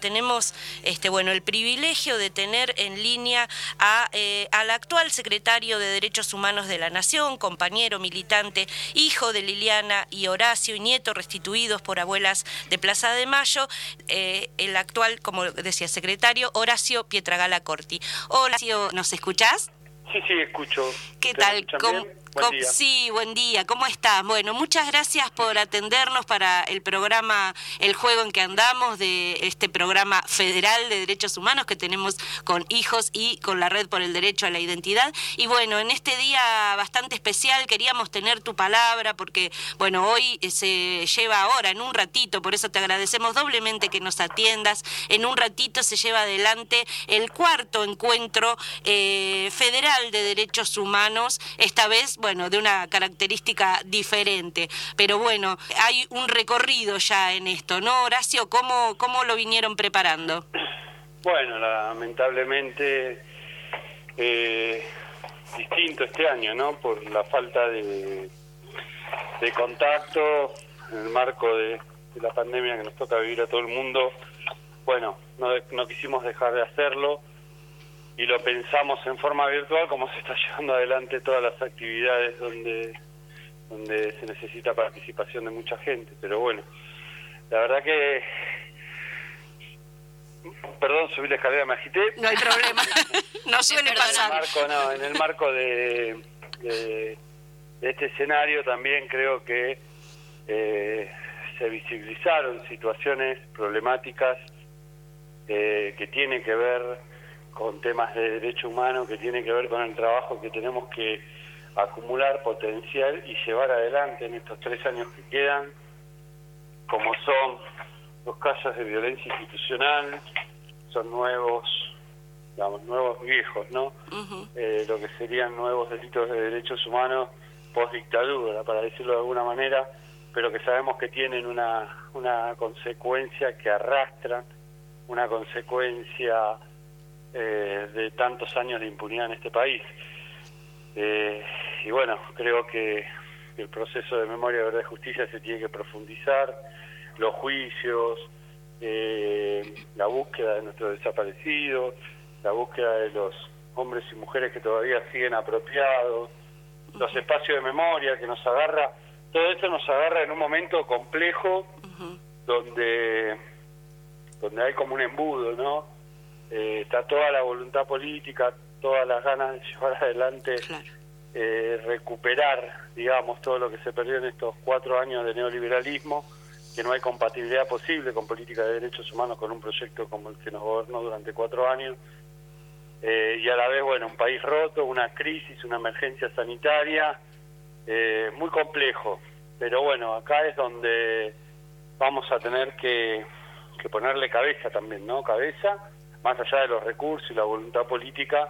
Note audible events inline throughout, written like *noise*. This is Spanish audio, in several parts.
Tenemos este, bueno, el privilegio de tener en línea a, eh, al actual secretario de Derechos Humanos de la Nación, compañero militante, hijo de Liliana y Horacio y nieto restituidos por abuelas de Plaza de Mayo, eh, el actual, como decía, secretario Horacio Pietragala Corti. Horacio, ¿nos escuchás? Sí, sí, escucho. ¿Qué tal? Sí, buen día. ¿Cómo estás? Bueno, muchas gracias por atendernos para el programa El Juego en que andamos, de este programa federal de derechos humanos que tenemos con hijos y con la Red por el Derecho a la Identidad. Y bueno, en este día bastante especial queríamos tener tu palabra porque, bueno, hoy se lleva ahora, en un ratito, por eso te agradecemos doblemente que nos atiendas. En un ratito se lleva adelante el cuarto encuentro eh, federal de derechos humanos, esta vez bueno, de una característica diferente. Pero bueno, hay un recorrido ya en esto, ¿no, Horacio? ¿Cómo, cómo lo vinieron preparando? Bueno, lamentablemente eh, distinto este año, ¿no? Por la falta de, de contacto en el marco de, la pandemia que nos toca vivir a todo el mundo. Bueno, no, no quisimos dejar de hacerlo y lo pensamos en forma virtual como se está *laughs* llevando adelante todas las actividades donde donde se necesita participación de mucha gente. Pero bueno la verdad que perdón subí la escalera me agité. No hay problema. *laughs* No suele pasar en el marco, no, en el marco de, de, este escenario también creo que eh, se visibilizaron situaciones problemáticas eh, que tienen que ver con temas de derecho humano que tiene que ver con el trabajo que tenemos que acumular potencial y llevar adelante en estos tres años que quedan, como son los casos de violencia institucional, son nuevos, digamos, nuevos viejos, ¿no? Eh, lo que serían nuevos delitos de derechos humanos post dictadura, para decirlo de alguna manera, pero que sabemos que tienen una, una consecuencia que arrastran, una consecuencia eh, de tantos años de impunidad en este país. Eh, y bueno, creo que el proceso de memoria, verdad y justicia se tiene que profundizar, los juicios, eh, la búsqueda de nuestros desaparecidos, la búsqueda de los hombres y mujeres que todavía siguen apropiados, los espacios de memoria que nos agarra, todo esto nos agarra en un momento complejo donde donde hay como un embudo, ¿no? Eh, está toda la voluntad política, todas las ganas de *laughs* llevar adelante, eh, recuperar, digamos, todo lo que se perdió en estos cuatro años de neoliberalismo, que no hay compatibilidad posible con política de derechos humanos con un proyecto como el que nos gobernó durante cuatro años, eh, y a la vez, bueno, un país roto, una crisis, una emergencia sanitaria, muy complejo, pero bueno, acá es donde vamos a tener que, que ponerle cabeza también, ¿no? Cabeza más allá de los recursos y la voluntad política,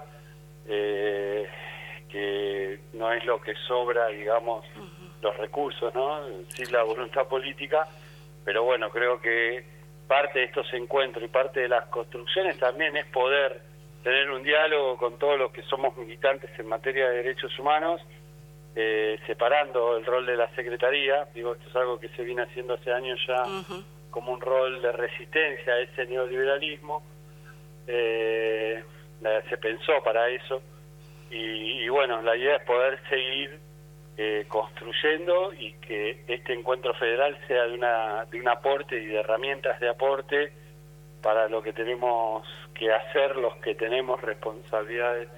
eh, que no es lo que sobra, digamos, los recursos, ¿no? Sí la voluntad política, pero bueno, creo que parte de estos encuentros y parte de las construcciones también es poder tener un diálogo con todos los que somos militantes en materia de derechos humanos, eh, separando el rol de la Secretaría, digo, esto es algo que se viene haciendo hace años ya como un rol de resistencia a ese neoliberalismo, eh, se pensó para eso y, bueno, la idea es poder seguir eh, construyendo y que este encuentro federal sea de, una, de un aporte y de herramientas de aporte para lo que tenemos que hacer los que tenemos responsabilidades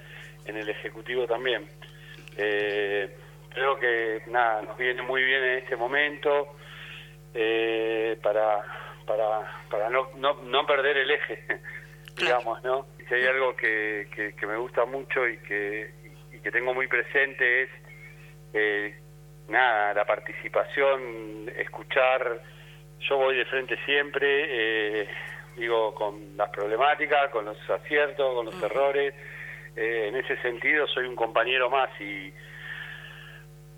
en el Ejecutivo también. Eh, creo que nada, nos viene muy bien en este momento eh, para, para, para no, no, no perder el eje *laughs* digamos, ¿no? Si hay algo que, que, me gusta mucho y que, y que tengo muy presente es, eh, nada, la participación, escuchar, yo voy de frente siempre, eh, digo, con las problemáticas, con los aciertos, con los errores, eh, en ese sentido soy un compañero más y,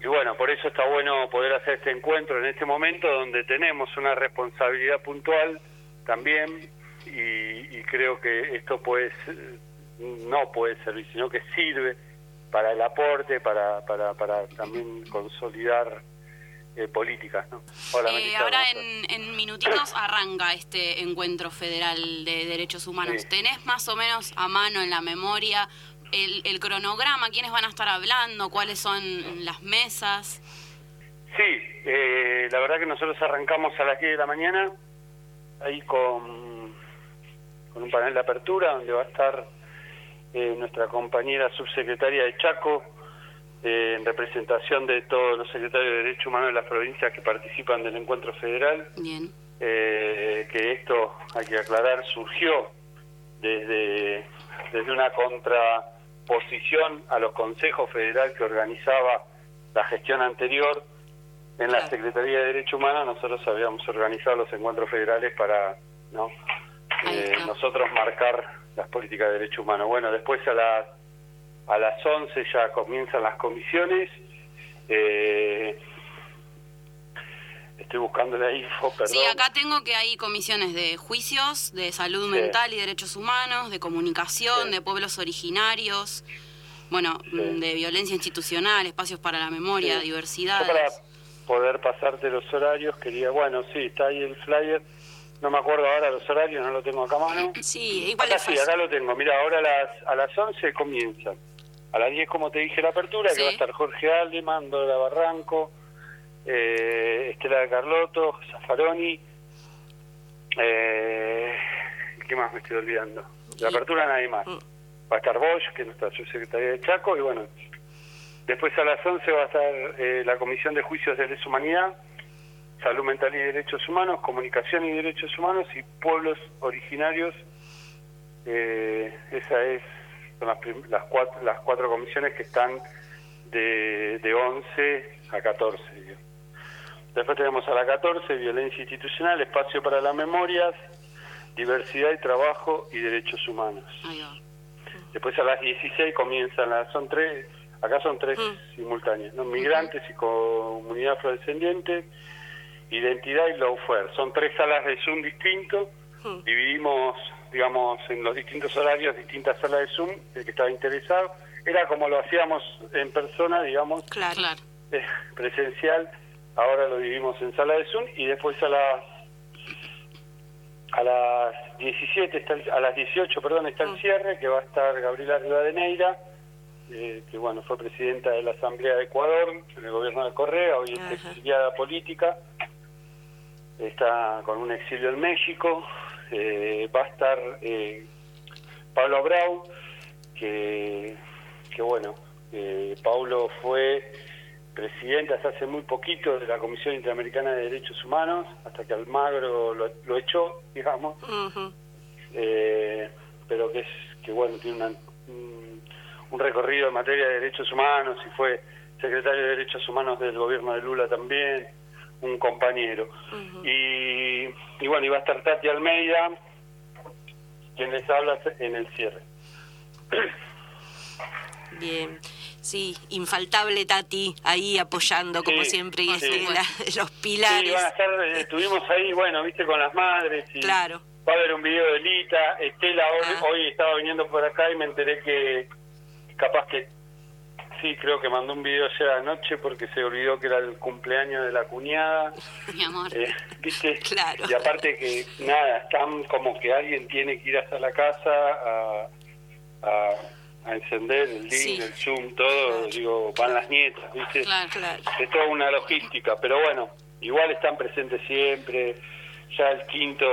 y bueno, por eso está bueno poder hacer este encuentro en este momento donde tenemos una responsabilidad puntual también y, creo que esto puede no puede servir, sino que sirve para el aporte, para, para, para también consolidar eh, políticas. ¿no? Eh, ahora en, minutitos arranca este encuentro federal de derechos humanos. ¿Tenés más o menos a mano en la memoria el, cronograma? ¿Quiénes van a estar hablando? ¿Cuáles son las mesas? Sí, eh, la verdad que nosotros arrancamos a las 10 de la mañana, ahí con, con un panel de apertura donde va a estar nuestra compañera subsecretaria de Chaco, eh, en representación de todos los secretarios de Derechos Humanos de las provincias que participan del encuentro federal. Bien. Eh, que esto, hay que aclarar, surgió desde, desde una contraposición a los consejos federal que organizaba la gestión anterior. En la Secretaría de Derechos Humanos nosotros habíamos organizado los encuentros federales para no eh, nosotros marcar las políticas de derechos humanos. Bueno, después a las a las 11 ya comienzan las comisiones. Eh, estoy buscando la info, perdón. Sí, acá tengo que hay comisiones de juicios, de salud mental y derechos humanos, de comunicación, de pueblos originarios, bueno, de violencia institucional, espacios para la memoria, diversidad. para poder pasarte los horarios quería, bueno, sí, está ahí el flyer. No me acuerdo ahora los horarios, no lo tengo acá a mano. Sí, igual acá sí, acá lo tengo. Mira, ahora a las, a las 11 comienzan. A las 10, como te dije, la apertura, que va a estar Jorge Aldeman, Dora Barranco, eh, Estela de Carlotto, Zaffaroni. Eh, ¿Qué más me estoy olvidando? La apertura nadie más. Mm. Va a estar Bosch, que es nuestra subsecretaria de Chaco, y bueno, después a las 11 va a estar eh, la Comisión de Juicios de Lesa Humanidad, Salud Mental y Derechos Humanos, Comunicación y Derechos Humanos y Pueblos Originarios. Eh, esa es son las, las, cuatro, las cuatro comisiones que están de, de 11 a 14. Después tenemos a la 14, violencia institucional, espacio para las memorias, diversidad y trabajo y derechos humanos. Después a las 16 comienzan las, son tres, acá son tres mm. simultáneas, ¿no? migrantes y comunidad afrodescendiente, identidad y lawfare. Son tres salas de Zoom distintos, mm. dividimos digamos, en los distintos horarios, distintas salas de Zoom, el que estaba interesado. Era como lo hacíamos en persona, digamos, claro. Eh, presencial. Ahora lo vivimos en sala de Zoom y después a las a las 17 está a las 18 perdón está el mm. cierre que va a estar Gabriela Rivadeneira eh, que bueno fue presidenta de la Asamblea de Ecuador en el gobierno de Correa hoy es exiliada política está con un exilio en México eh, va a estar eh, Pablo Brau, que, que bueno, eh, Pablo fue presidente hasta hace muy poquito de la Comisión Interamericana de Derechos Humanos, hasta que Almagro lo, lo echó, *laughs* digamos, eh, pero que es que bueno, tiene un, un recorrido en materia de derechos humanos y fue secretario de Derechos Humanos del gobierno de Lula también un compañero. y, y, bueno, iba a estar Tati Almeida, quien les habla en el cierre. Bien. Sí, infaltable Tati ahí apoyando como siempre y los pilares. Sí, a estar, eh, estuvimos ahí, bueno, viste, con las madres. Y claro. Va a haber un video de Lita. Estela hoy, ah. hoy estaba viniendo por acá y me enteré que capaz que Sí, creo que mandó un video ayer anoche porque se olvidó que era el cumpleaños de la cuñada. *laughs* Mi amor. Eh, ¿Viste? *laughs* Claro. Y aparte que, nada, están como que alguien tiene que ir hasta la casa a, a, encender el link, el Zoom, todo. Digo, van las nietas, ¿viste? Claro, claro. Es toda una logística, pero bueno, igual están presentes siempre. Ya el quinto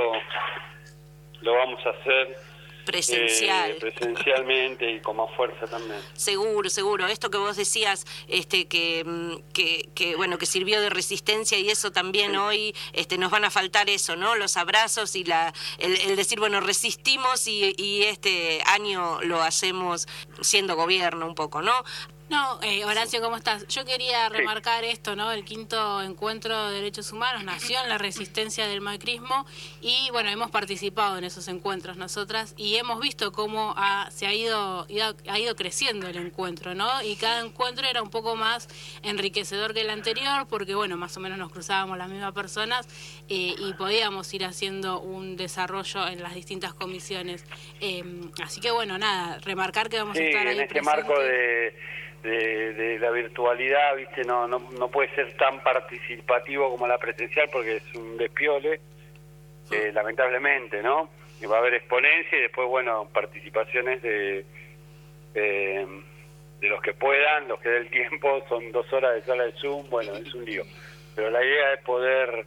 lo vamos a hacer presencial. Eh, presencialmente y con más fuerza también. Seguro, seguro. Esto que vos decías, este, que, mm, que, que bueno, que sirvió de resistencia y eso también hoy, este, nos van a faltar eso, ¿no? Los abrazos y la, el, decir, bueno, resistimos y, y este año lo hacemos siendo gobierno un poco, ¿no? No, eh, Horacio, ¿cómo estás? Yo quería remarcar esto, ¿no? El quinto encuentro de derechos humanos nació en la resistencia del macrismo y, bueno, hemos participado en esos encuentros nosotras y hemos visto cómo se ha ido, ha ido creciendo el encuentro, ¿no? Y cada encuentro era un poco más enriquecedor que el anterior porque, bueno, más o menos nos cruzábamos las mismas personas eh, y podíamos ir haciendo un desarrollo en las distintas comisiones. Em, así que, bueno, nada, remarcar que vamos a estar ahí en este marco de de, la virtualidad, viste, no, no, no puede ser tan participativo como la presencial porque es un despiole, eh, lamentablemente, ¿no? Y va a haber exponencia y después, bueno, participaciones de, de los que puedan, los que dé el tiempo, *laughs* son dos horas de sala de Zoom, bueno, es un lío. Pero la idea es poder,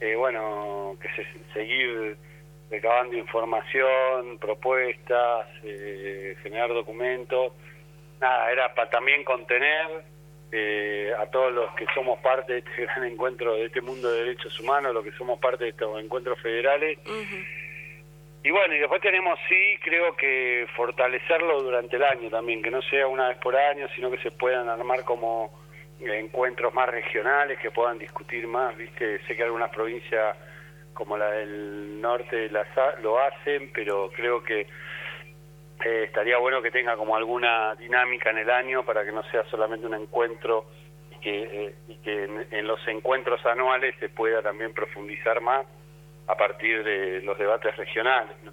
eh, bueno, que se, seguir recabando información, propuestas, eh, generar documentos nada, era para también contener eh, a todos los que somos parte de este *laughs* gran encuentro, de este mundo de derechos humanos, los que somos parte de estos encuentros federales. Y bueno, y después tenemos, sí, creo que fortalecerlo durante el año también, que no sea una vez por año, sino que se puedan armar como encuentros más regionales, que puedan discutir más, ¿viste? Sé que algunas provincias como la del norte lo hacen, pero creo que eh, estaría bueno que tenga como alguna dinámica en el año para que no sea solamente un encuentro y que, eh, que en, los encuentros anuales se pueda también profundizar más a partir de los debates regionales. ¿no?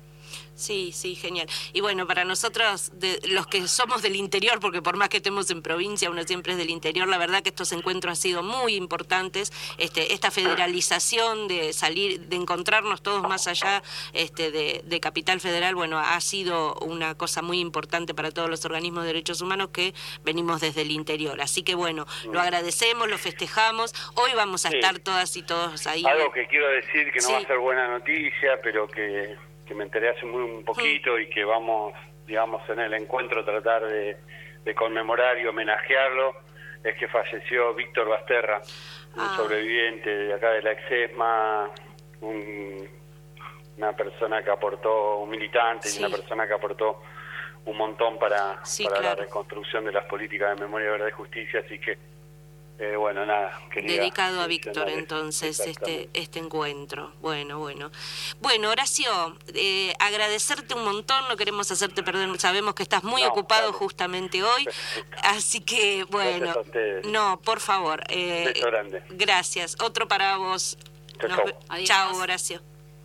Sí, sí, genial. Y bueno, para nosotros, de, los que somos del interior, porque por más que estemos en provincia, uno siempre es del interior, la verdad que estos encuentros han sido muy importantes. Este, esta federalización de salir, de encontrarnos todos más allá este, de, Capital Federal, bueno, ha sido una cosa muy importante para todos los organismos de derechos humanos que venimos desde el interior. Así que bueno, lo agradecemos, lo festejamos. Hoy vamos a estar todas y todos ahí. Algo que quiero decir que no va a ser buena noticia, pero que que me enteré hace muy un poquito y que vamos, digamos, en el encuentro tratar de, conmemorar y homenajearlo, es que falleció Víctor Basterra, un ah. sobreviviente de acá de la Exesma, una persona que aportó, un militante y una persona que aportó un montón para, para la reconstrucción de las políticas de memoria, verdad y justicia, así que eh, bueno, nada. Dedicado a Víctor, entonces, este, este encuentro. Bueno, bueno. Bueno, Horacio, eh, agradecerte un montón, no queremos hacerte perder, sabemos que estás muy ocupado justamente hoy, *laughs* así que, bueno, no, por favor. Eh, gracias. Otro para vos. Chao, Horacio.